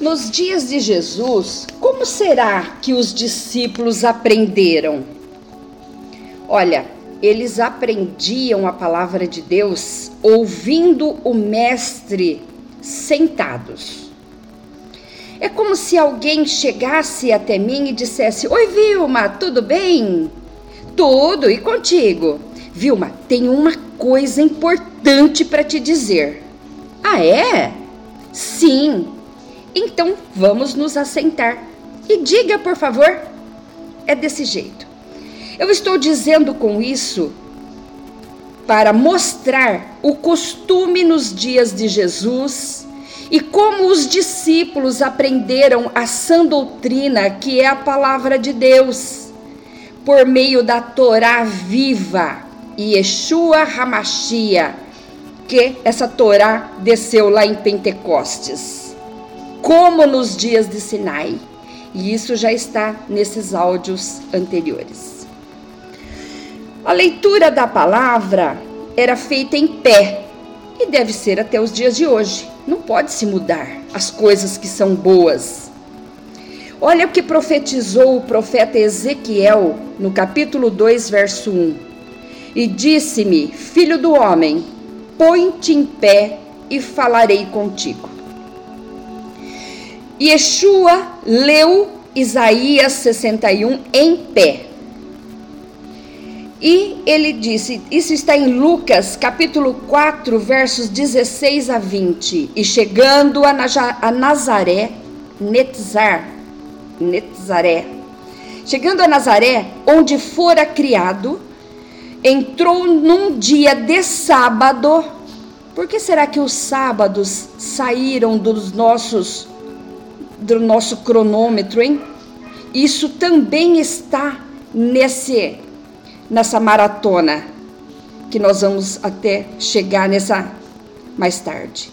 Nos dias de Jesus, como será que os discípulos aprenderam? Olha, eles aprendiam a palavra de Deus ouvindo o Mestre sentados. É como se alguém chegasse até mim e dissesse: Oi, Vilma, tudo bem? Tudo, e contigo? Vilma, tem uma coisa importante para te dizer. Ah, é? Sim. Então vamos nos assentar. E diga, por favor. É desse jeito. Eu estou dizendo com isso para mostrar o costume nos dias de Jesus e como os discípulos aprenderam a sã doutrina que é a palavra de Deus por meio da Torá viva e Yeshua Hamashia, que essa Torá desceu lá em Pentecostes, como nos dias de Sinai. E isso já está nesses áudios anteriores. A leitura da palavra era feita em pé e deve ser até os dias de hoje. Não pode se mudar as coisas que são boas. Olha o que profetizou o profeta Ezequiel no capítulo 2, verso 1. E disse-me: Filho do homem, põe-te em pé e falarei contigo. Yeshua leu Isaías 61 em pé. E ele disse, isso está em Lucas, capítulo 4, versos 16 a 20. E chegando a, a Nazaré, Netzar, Netzaré, chegando a Nazaré, onde fora criado, entrou num dia de sábado. Por que será que os sábados saíram dos nossos do nosso cronômetro, hein? Isso também está nesse nessa maratona que nós vamos até chegar nessa mais tarde.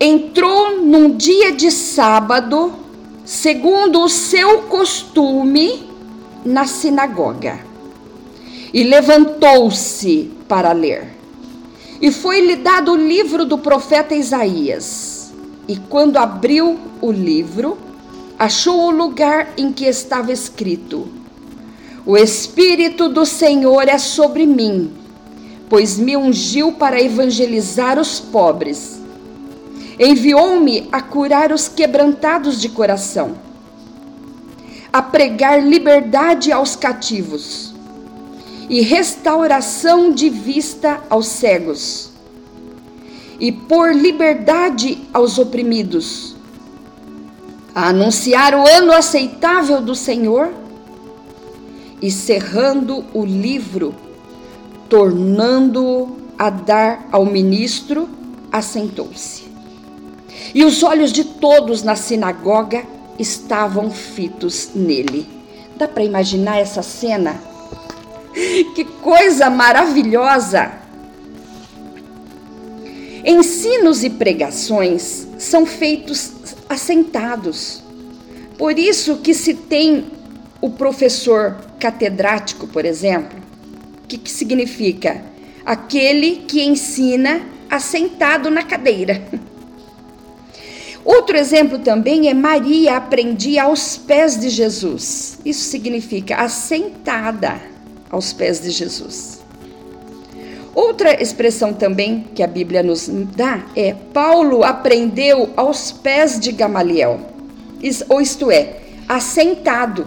Entrou num dia de sábado, segundo o seu costume, na sinagoga e levantou-se para ler. E foi-lhe dado o livro do profeta Isaías. E quando abriu o livro, achou o lugar em que estava escrito: O Espírito do Senhor é sobre mim, pois me ungiu para evangelizar os pobres. Enviou-me a curar os quebrantados de coração, a pregar liberdade aos cativos e restauração de vista aos cegos, e por liberdade aos oprimidos, a anunciar o ano aceitável do Senhor, e cerrando o livro, tornando-o a dar ao ministro, assentou-se. E os olhos de todos na sinagoga estavam fitos nele. Dá para imaginar essa cena? que coisa maravilhosa! Ensinos e pregações são feitos assentados. Por isso que se tem o professor catedrático, por exemplo, o que, que significa? Aquele que ensina assentado na cadeira. Outro exemplo também é Maria aprendia aos pés de Jesus. Isso significa assentada aos pés de Jesus. Outra expressão também que a Bíblia nos dá é Paulo aprendeu aos pés de Gamaliel, ou isto é, assentado.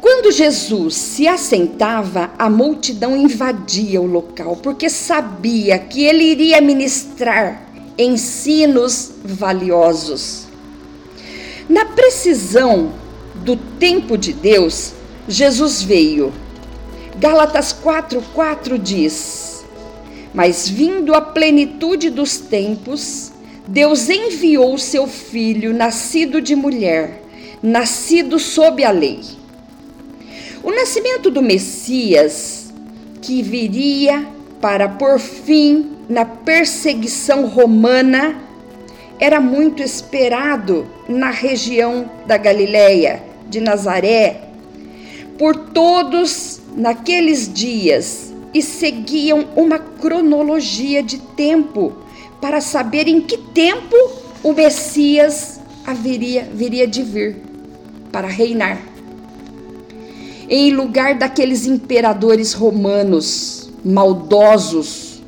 Quando Jesus se assentava, a multidão invadia o local, porque sabia que ele iria ministrar ensinos valiosos. Na precisão do tempo de Deus, Jesus veio. Gálatas 4:4 diz: Mas vindo a plenitude dos tempos, Deus enviou seu filho, nascido de mulher, nascido sob a lei. O nascimento do Messias, que viria para por fim na perseguição romana, era muito esperado na região da Galileia, de Nazaré, por todos naqueles dias e seguiam uma cronologia de tempo para saber em que tempo o Messias haveria, viria de vir para reinar. Em lugar daqueles imperadores romanos maldosos,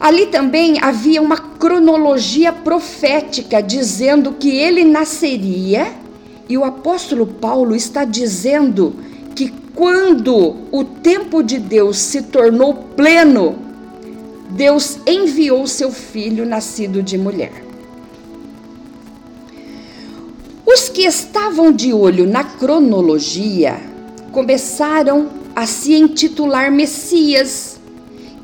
ali também havia uma cronologia profética dizendo que ele nasceria, e o apóstolo Paulo está dizendo quando o tempo de Deus se tornou pleno, Deus enviou seu filho nascido de mulher. Os que estavam de olho na cronologia começaram a se intitular Messias,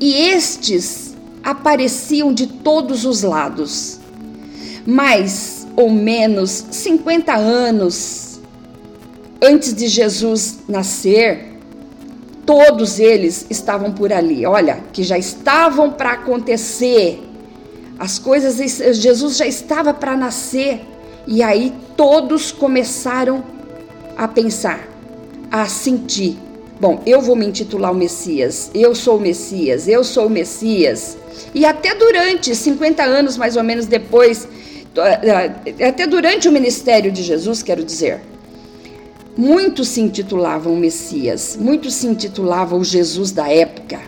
e estes apareciam de todos os lados. Mais ou menos 50 anos antes de Jesus nascer, todos eles estavam por ali. Olha, que já estavam para acontecer. As coisas, Jesus já estava para nascer. E aí todos começaram a pensar, a sentir. Bom, eu vou me intitular o Messias. Eu sou o Messias. Eu sou o Messias. E até durante 50 anos mais ou menos depois, até durante o ministério de Jesus, quero dizer, Muitos se intitulavam Messias, muitos se intitulavam Jesus da época.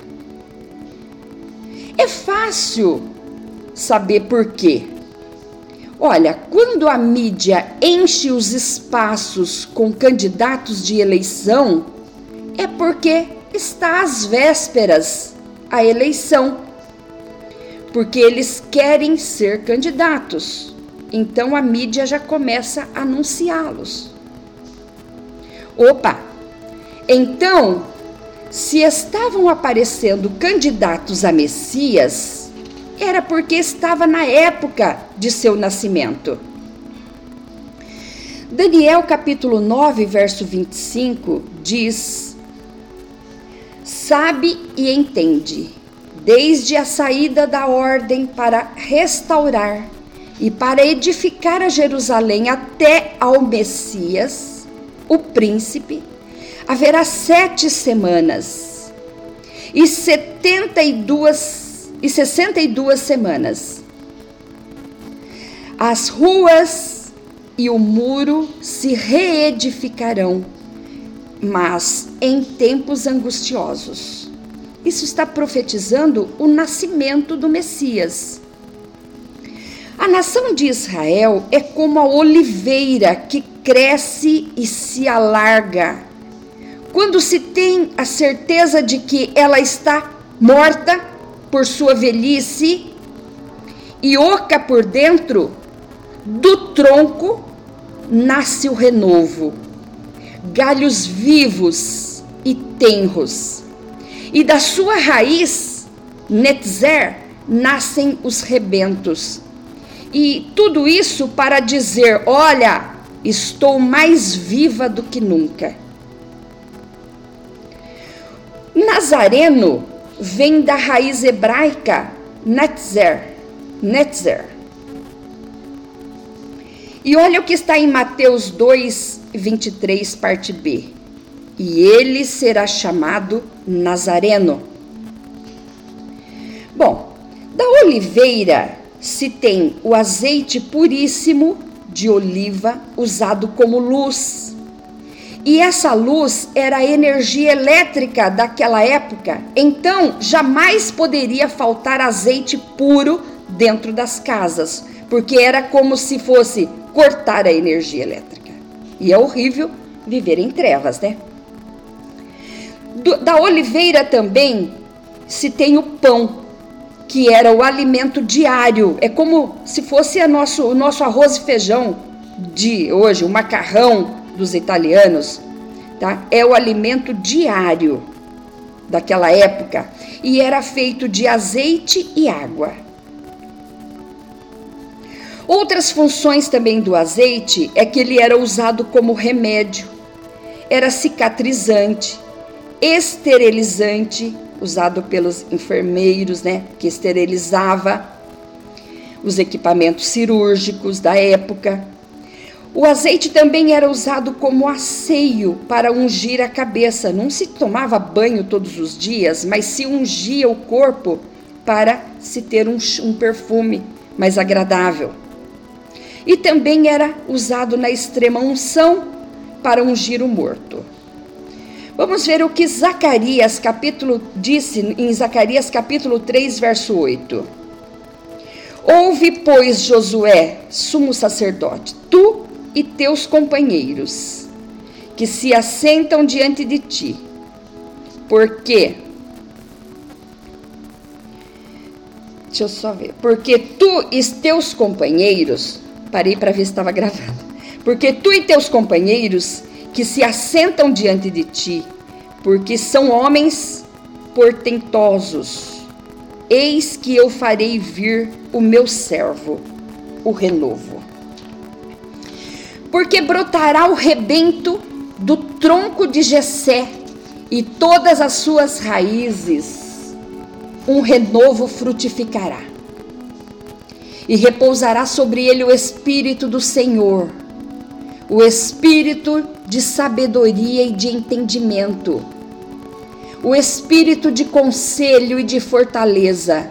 É fácil saber por quê. Olha, quando a mídia enche os espaços com candidatos de eleição, é porque está às vésperas a eleição. Porque eles querem ser candidatos. Então a mídia já começa a anunciá-los. Opa! Então, se estavam aparecendo candidatos a Messias, era porque estava na época de seu nascimento. Daniel capítulo 9, verso 25 diz: Sabe e entende, desde a saída da ordem para restaurar e para edificar a Jerusalém até ao Messias, o príncipe, haverá sete semanas e setenta e duas e sessenta e duas semanas. As ruas e o muro se reedificarão, mas em tempos angustiosos. Isso está profetizando o nascimento do Messias. A nação de Israel é como a oliveira que cresce e se alarga. Quando se tem a certeza de que ela está morta por sua velhice e oca por dentro, do tronco nasce o renovo, galhos vivos e tenros, e da sua raiz, Netzer, nascem os rebentos. E tudo isso para dizer: olha, Estou mais viva do que nunca. Nazareno vem da raiz hebraica netzer, netzer. E olha o que está em Mateus 2, 23, parte B. E ele será chamado Nazareno. Bom, da oliveira se tem o azeite puríssimo de oliva usado como luz. E essa luz era a energia elétrica daquela época, então jamais poderia faltar azeite puro dentro das casas, porque era como se fosse cortar a energia elétrica. E é horrível viver em trevas, né? Do, da oliveira também se tem o pão, que era o alimento diário. É como se fosse nosso, o nosso arroz e feijão de hoje, o macarrão dos italianos. Tá? É o alimento diário daquela época e era feito de azeite e água. Outras funções também do azeite é que ele era usado como remédio, era cicatrizante, esterilizante, usado pelos enfermeiros, né, que esterilizava os equipamentos cirúrgicos da época. O azeite também era usado como asseio para ungir a cabeça. Não se tomava banho todos os dias, mas se ungia o corpo para se ter um, um perfume mais agradável. E também era usado na extrema unção para ungir o morto. Vamos ver o que Zacarias capítulo disse em Zacarias capítulo 3, verso 8. Ouve, pois, Josué, sumo sacerdote, tu e teus companheiros, que se assentam diante de ti, porque Deixa eu só ver. Porque tu e teus companheiros, parei para ver se estava gravando. Porque tu e teus companheiros que se assentam diante de ti, porque são homens portentosos. Eis que eu farei vir o meu servo, o renovo. Porque brotará o rebento do tronco de Jessé e todas as suas raízes, um renovo frutificará. E repousará sobre ele o espírito do Senhor, o espírito de sabedoria e de entendimento, o espírito de conselho e de fortaleza,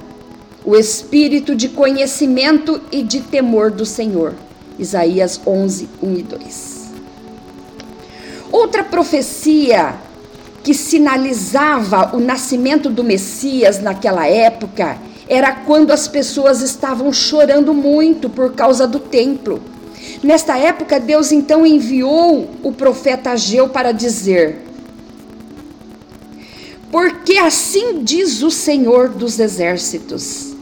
o espírito de conhecimento e de temor do Senhor. Isaías 11, 1 e 2. Outra profecia que sinalizava o nascimento do Messias naquela época era quando as pessoas estavam chorando muito por causa do templo. Nesta época, Deus então enviou o profeta Ageu para dizer: Porque assim diz o Senhor dos exércitos: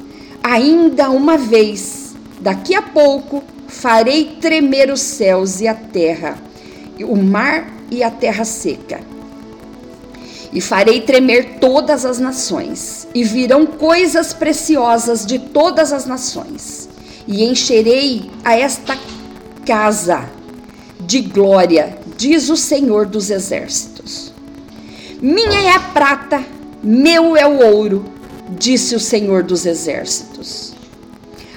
ainda uma vez, daqui a pouco, farei tremer os céus e a terra, o mar e a terra seca. E farei tremer todas as nações, e virão coisas preciosas de todas as nações, e encherei a esta casa de glória, diz o Senhor dos Exércitos. Minha é a prata, meu é o ouro, disse o Senhor dos Exércitos.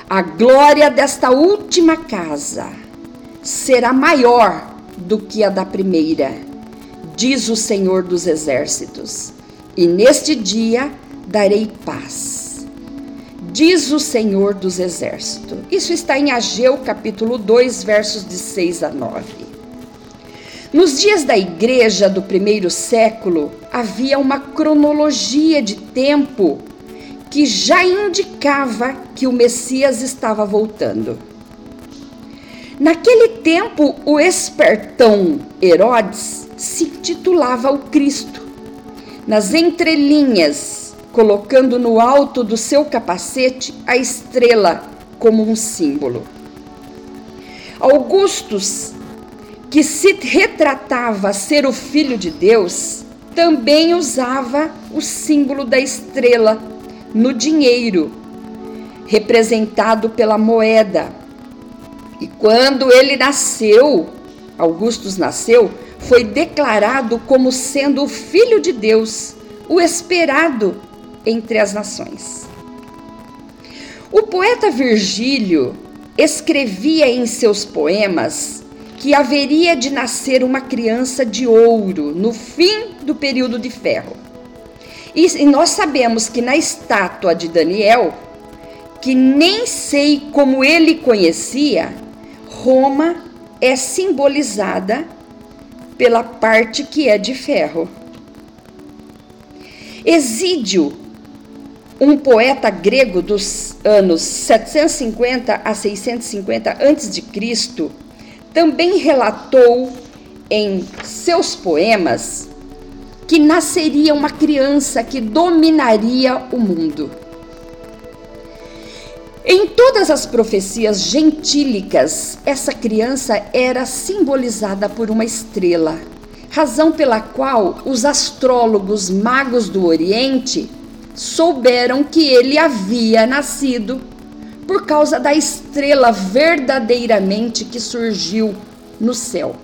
A glória desta última casa será maior do que a da primeira, diz o Senhor dos Exércitos. E neste dia darei paz diz o Senhor dos Exércitos. Isso está em Ageu capítulo 2, versos de 6 a 9. Nos dias da igreja do primeiro século, havia uma cronologia de tempo que já indicava que o Messias estava voltando. Naquele tempo, o espertão Herodes se titulava o Cristo. Nas entrelinhas colocando no alto do seu capacete a estrela como um símbolo. Augustus, que se retratava ser o filho de Deus, também usava o símbolo da estrela no dinheiro, representado pela moeda. E quando ele nasceu, Augustus nasceu, foi declarado como sendo o filho de Deus, o esperado entre as nações. O poeta Virgílio escrevia em seus poemas que haveria de nascer uma criança de ouro no fim do período de ferro. E nós sabemos que na estátua de Daniel, que nem sei como ele conhecia, Roma é simbolizada pela parte que é de ferro. Exídio um poeta grego dos anos 750 a 650 a.C., também relatou em seus poemas que nasceria uma criança que dominaria o mundo. Em todas as profecias gentílicas, essa criança era simbolizada por uma estrela, razão pela qual os astrólogos magos do Oriente souberam que ele havia nascido por causa da estrela verdadeiramente que surgiu no céu.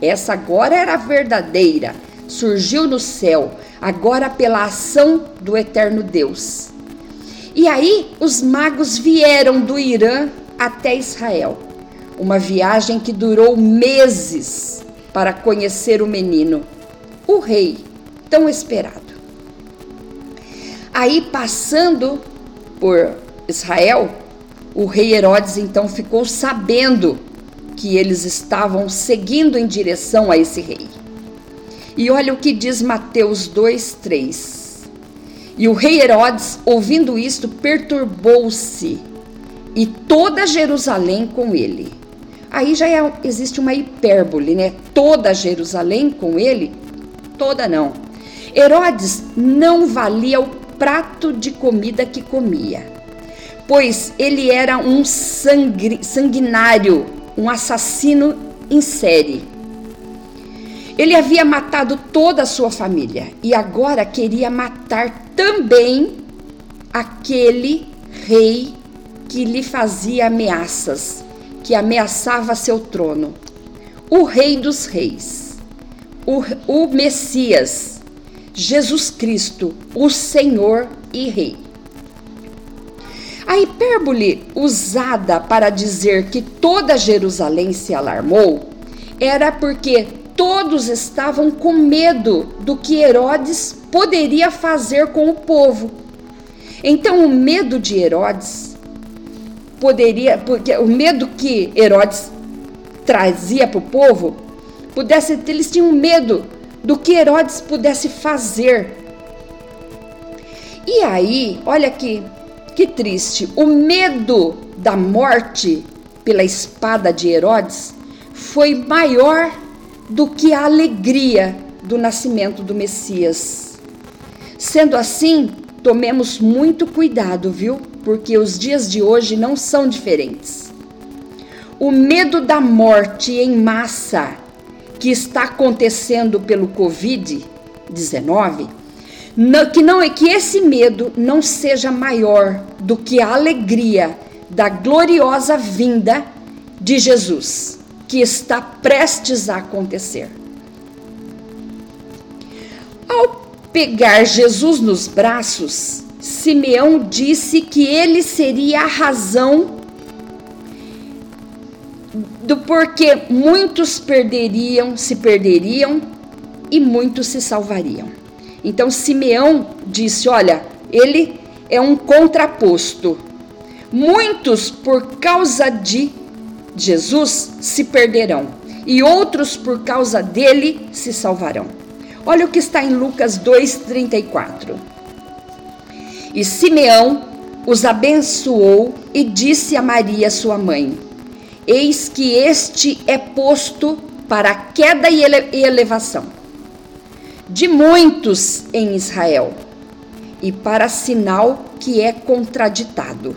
Essa agora era verdadeira, surgiu no céu, agora pela ação do eterno Deus. E aí os magos vieram do Irã até Israel, uma viagem que durou meses para conhecer o menino, o rei tão esperado. Aí, passando por Israel, o rei Herodes então ficou sabendo que eles estavam seguindo em direção a esse rei. E olha o que diz Mateus 2:3. E o rei Herodes, ouvindo isto, perturbou-se, e toda Jerusalém com ele. Aí já é, existe uma hipérbole, né? Toda Jerusalém com ele? Toda não. Herodes não valia o prato de comida que comia, pois ele era um sangri, sanguinário, um assassino em série. Ele havia matado toda a sua família e agora queria matar também aquele rei que lhe fazia ameaças, que ameaçava seu trono. O Rei dos Reis, o, o Messias, Jesus Cristo, o Senhor e Rei. A hipérbole usada para dizer que toda Jerusalém se alarmou era porque todos estavam com medo do que Herodes poderia fazer com o povo. Então, o medo de Herodes poderia, porque o medo que Herodes trazia para o povo, pudesse, eles tinham medo do que Herodes pudesse fazer. E aí, olha que, que triste, o medo da morte pela espada de Herodes foi maior do que a alegria do nascimento do Messias. Sendo assim, tomemos muito cuidado, viu? Porque os dias de hoje não são diferentes. O medo da morte em massa que está acontecendo pelo Covid-19, que não é que esse medo não seja maior do que a alegria da gloriosa vinda de Jesus, que está prestes a acontecer. Ao pegar Jesus nos braços, Simeão disse que ele seria a razão do porquê muitos perderiam, se perderiam e muitos se salvariam. Então Simeão disse: Olha, ele é um contraposto. Muitos, por causa de Jesus, se perderão, e outros, por causa dele, se salvarão. Olha o que está em Lucas 2,34. E Simeão os abençoou e disse a Maria, sua mãe: Eis que este é posto para queda e elevação de muitos em Israel, e para sinal que é contraditado.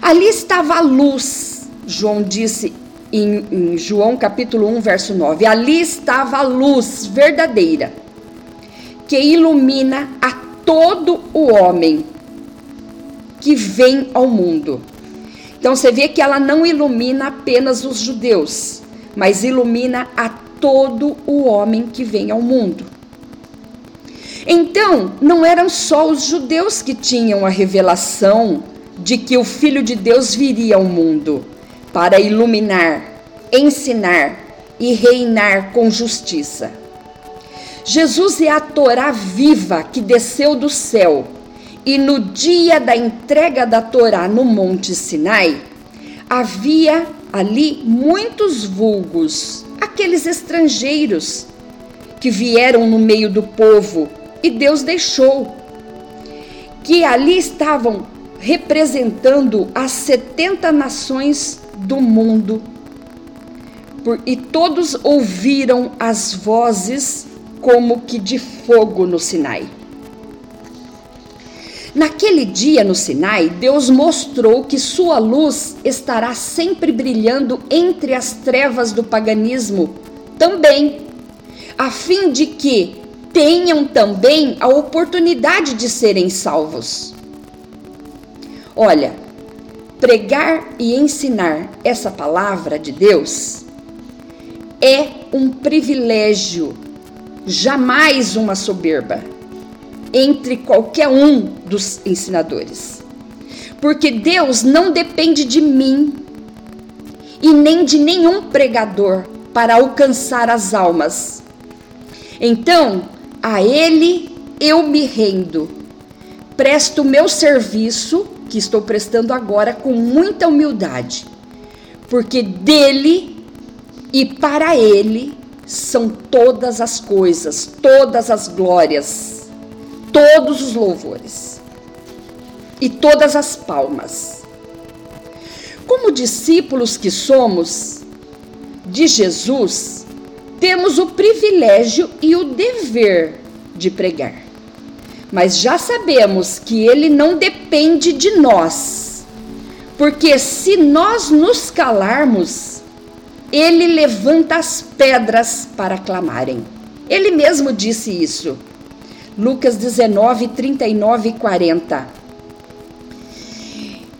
Ali estava a luz, João disse em, em João capítulo 1, verso 9: ali estava a luz verdadeira, que ilumina a todo o homem que vem ao mundo. Então você vê que ela não ilumina apenas os judeus, mas ilumina a todo o homem que vem ao mundo. Então, não eram só os judeus que tinham a revelação de que o Filho de Deus viria ao mundo para iluminar, ensinar e reinar com justiça. Jesus é a Torá viva que desceu do céu e no dia da entrega da Torá no Monte Sinai, havia ali muitos vulgos, aqueles estrangeiros que vieram no meio do povo e Deus deixou. Que ali estavam representando as 70 nações do mundo. e todos ouviram as vozes como que de fogo no Sinai. Naquele dia no Sinai, Deus mostrou que sua luz estará sempre brilhando entre as trevas do paganismo também, a fim de que tenham também a oportunidade de serem salvos. Olha, pregar e ensinar essa palavra de Deus é um privilégio, jamais uma soberba entre qualquer um dos ensinadores. Porque Deus não depende de mim e nem de nenhum pregador para alcançar as almas. Então, a Ele eu me rendo, presto o meu serviço, que estou prestando agora, com muita humildade, porque dele e para ele são todas as coisas, todas as glórias, todos os louvores e todas as palmas. Como discípulos que somos de Jesus, temos o privilégio e o dever de pregar. Mas já sabemos que ele não depende de nós, porque se nós nos calarmos, ele levanta as pedras para clamarem. Ele mesmo disse isso. Lucas 19, 39 e 40.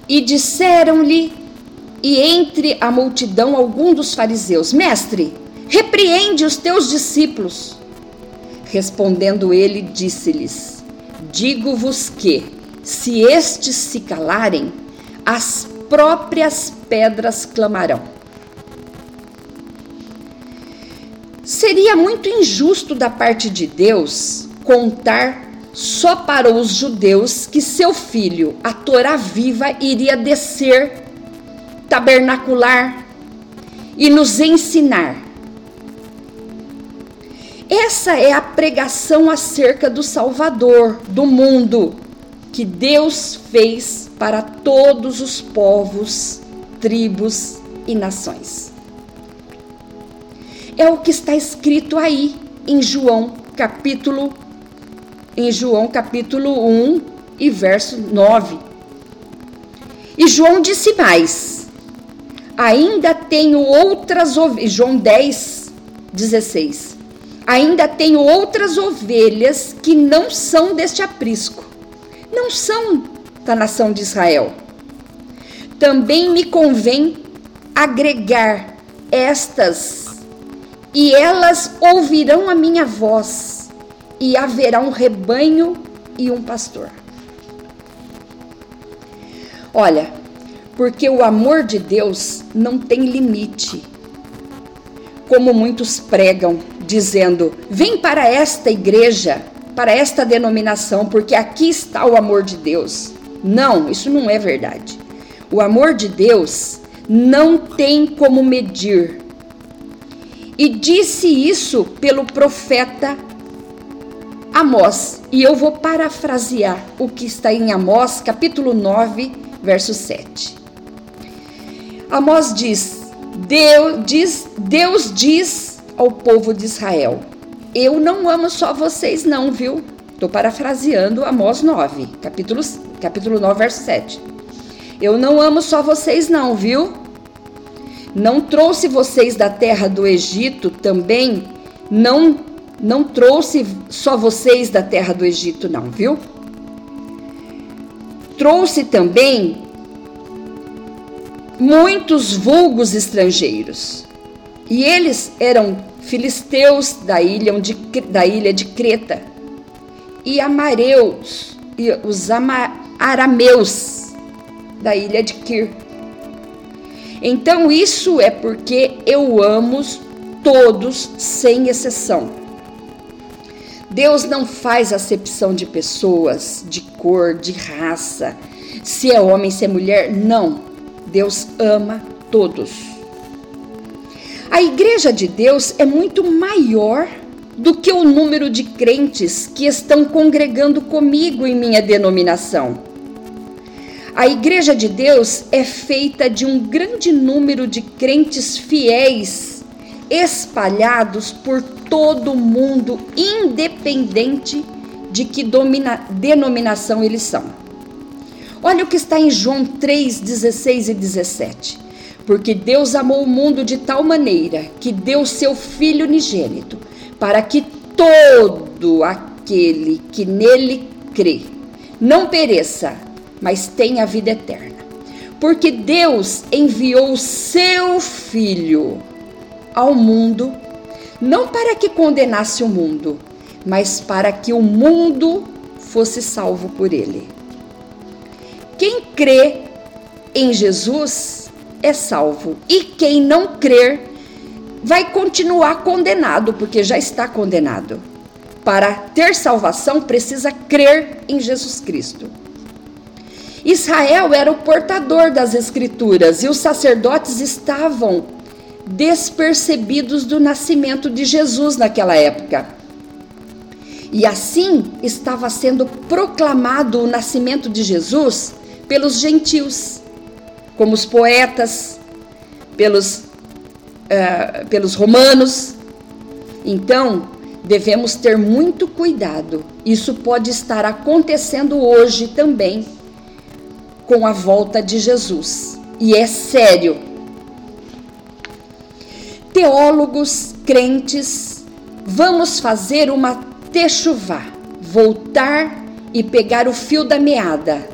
E disseram-lhe, e entre a multidão, algum dos fariseus: Mestre, repreende os teus discípulos. Respondendo ele, disse-lhes: Digo-vos que, se estes se calarem, as próprias pedras clamarão. Seria muito injusto da parte de Deus contar só para os judeus que seu filho, a Torá viva, iria descer, tabernacular e nos ensinar. Essa é a pregação acerca do Salvador do mundo que Deus fez para todos os povos, tribos e nações. É o que está escrito aí em João, capítulo em João capítulo 1 e verso 9. E João disse mais: Ainda tenho outras ovelhas, João 10, 16. Ainda tenho outras ovelhas que não são deste aprisco, não são da nação de Israel. Também me convém agregar estas e elas ouvirão a minha voz, e haverá um rebanho e um pastor. Olha, porque o amor de Deus não tem limite. Como muitos pregam, dizendo: vem para esta igreja, para esta denominação, porque aqui está o amor de Deus. Não, isso não é verdade. O amor de Deus não tem como medir, e disse isso pelo profeta Amós. E eu vou parafrasear o que está em Amós, capítulo 9, verso 7. Amós diz: Deus diz, Deus diz ao povo de Israel: Eu não amo só vocês, não, viu? Estou parafraseando Amós 9, capítulo, capítulo 9, verso 7. Eu não amo só vocês, não, viu? Não trouxe vocês da terra do Egito também? Não, não trouxe só vocês da terra do Egito, não, viu? Trouxe também muitos vulgos estrangeiros. E eles eram filisteus da ilha, de, da ilha de Creta, e amareus, e os ama, arameus da ilha de Kir. Então isso é porque eu amo todos sem exceção. Deus não faz acepção de pessoas, de cor, de raça, se é homem, se é mulher, não. Deus ama todos. A igreja de Deus é muito maior do que o número de crentes que estão congregando comigo em minha denominação. A Igreja de Deus é feita de um grande número de crentes fiéis, espalhados por todo o mundo, independente de que domina, denominação eles são. Olha o que está em João 3, 16 e 17. Porque Deus amou o mundo de tal maneira que deu seu Filho unigênito, para que todo aquele que nele crê não pereça, mas tem a vida eterna. Porque Deus enviou o seu Filho ao mundo, não para que condenasse o mundo, mas para que o mundo fosse salvo por ele. Quem crê em Jesus é salvo, e quem não crer vai continuar condenado, porque já está condenado. para ter salvação precisa crer em Jesus Cristo. Israel era o portador das Escrituras e os sacerdotes estavam despercebidos do nascimento de Jesus naquela época. E assim estava sendo proclamado o nascimento de Jesus pelos gentios, como os poetas, pelos, uh, pelos romanos. Então, devemos ter muito cuidado. Isso pode estar acontecendo hoje também com a volta de Jesus. E é sério. Teólogos, crentes, vamos fazer uma techuvá, voltar e pegar o fio da meada,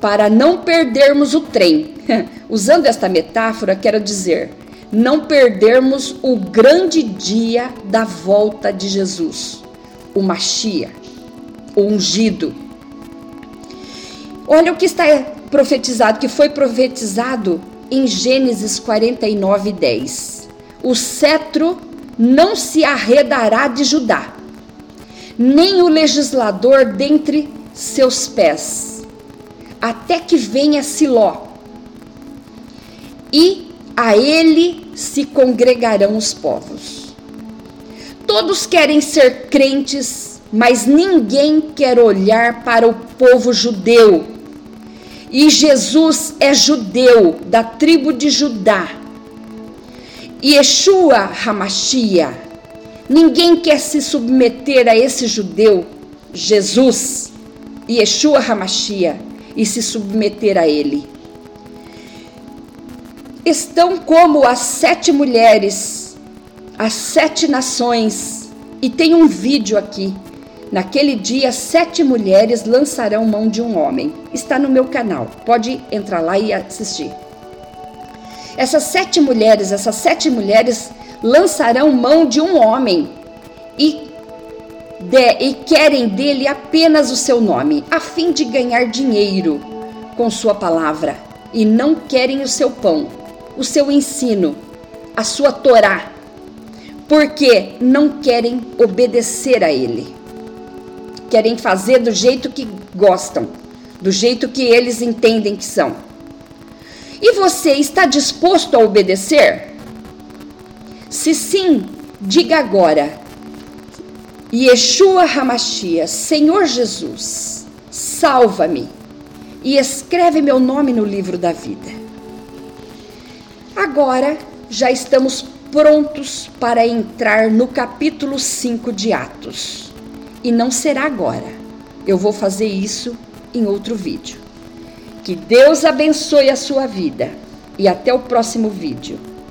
para não perdermos o trem. Usando esta metáfora, quero dizer, não perdermos o grande dia da volta de Jesus, o Machia, o ungido. Olha o que está profetizado, que foi profetizado em Gênesis 49, 10. O cetro não se arredará de Judá, nem o legislador dentre seus pés, até que venha Siló, e a ele se congregarão os povos. Todos querem ser crentes, mas ninguém quer olhar para o povo judeu e Jesus é judeu, da tribo de Judá. Yeshua Hamashia. Ninguém quer se submeter a esse judeu, Jesus, Yeshua Hamashia, e se submeter a ele. Estão como as sete mulheres, as sete nações, e tem um vídeo aqui Naquele dia, sete mulheres lançarão mão de um homem. Está no meu canal, pode entrar lá e assistir. Essas sete mulheres, essas sete mulheres lançarão mão de um homem e, de, e querem dele apenas o seu nome, a fim de ganhar dinheiro com sua palavra, e não querem o seu pão, o seu ensino, a sua Torá, porque não querem obedecer a ele querem fazer do jeito que gostam, do jeito que eles entendem que são. E você está disposto a obedecer? Se sim, diga agora: Yeshua Hamashia, Senhor Jesus, salva-me e escreve meu nome no livro da vida. Agora já estamos prontos para entrar no capítulo 5 de Atos. E não será agora. Eu vou fazer isso em outro vídeo. Que Deus abençoe a sua vida e até o próximo vídeo.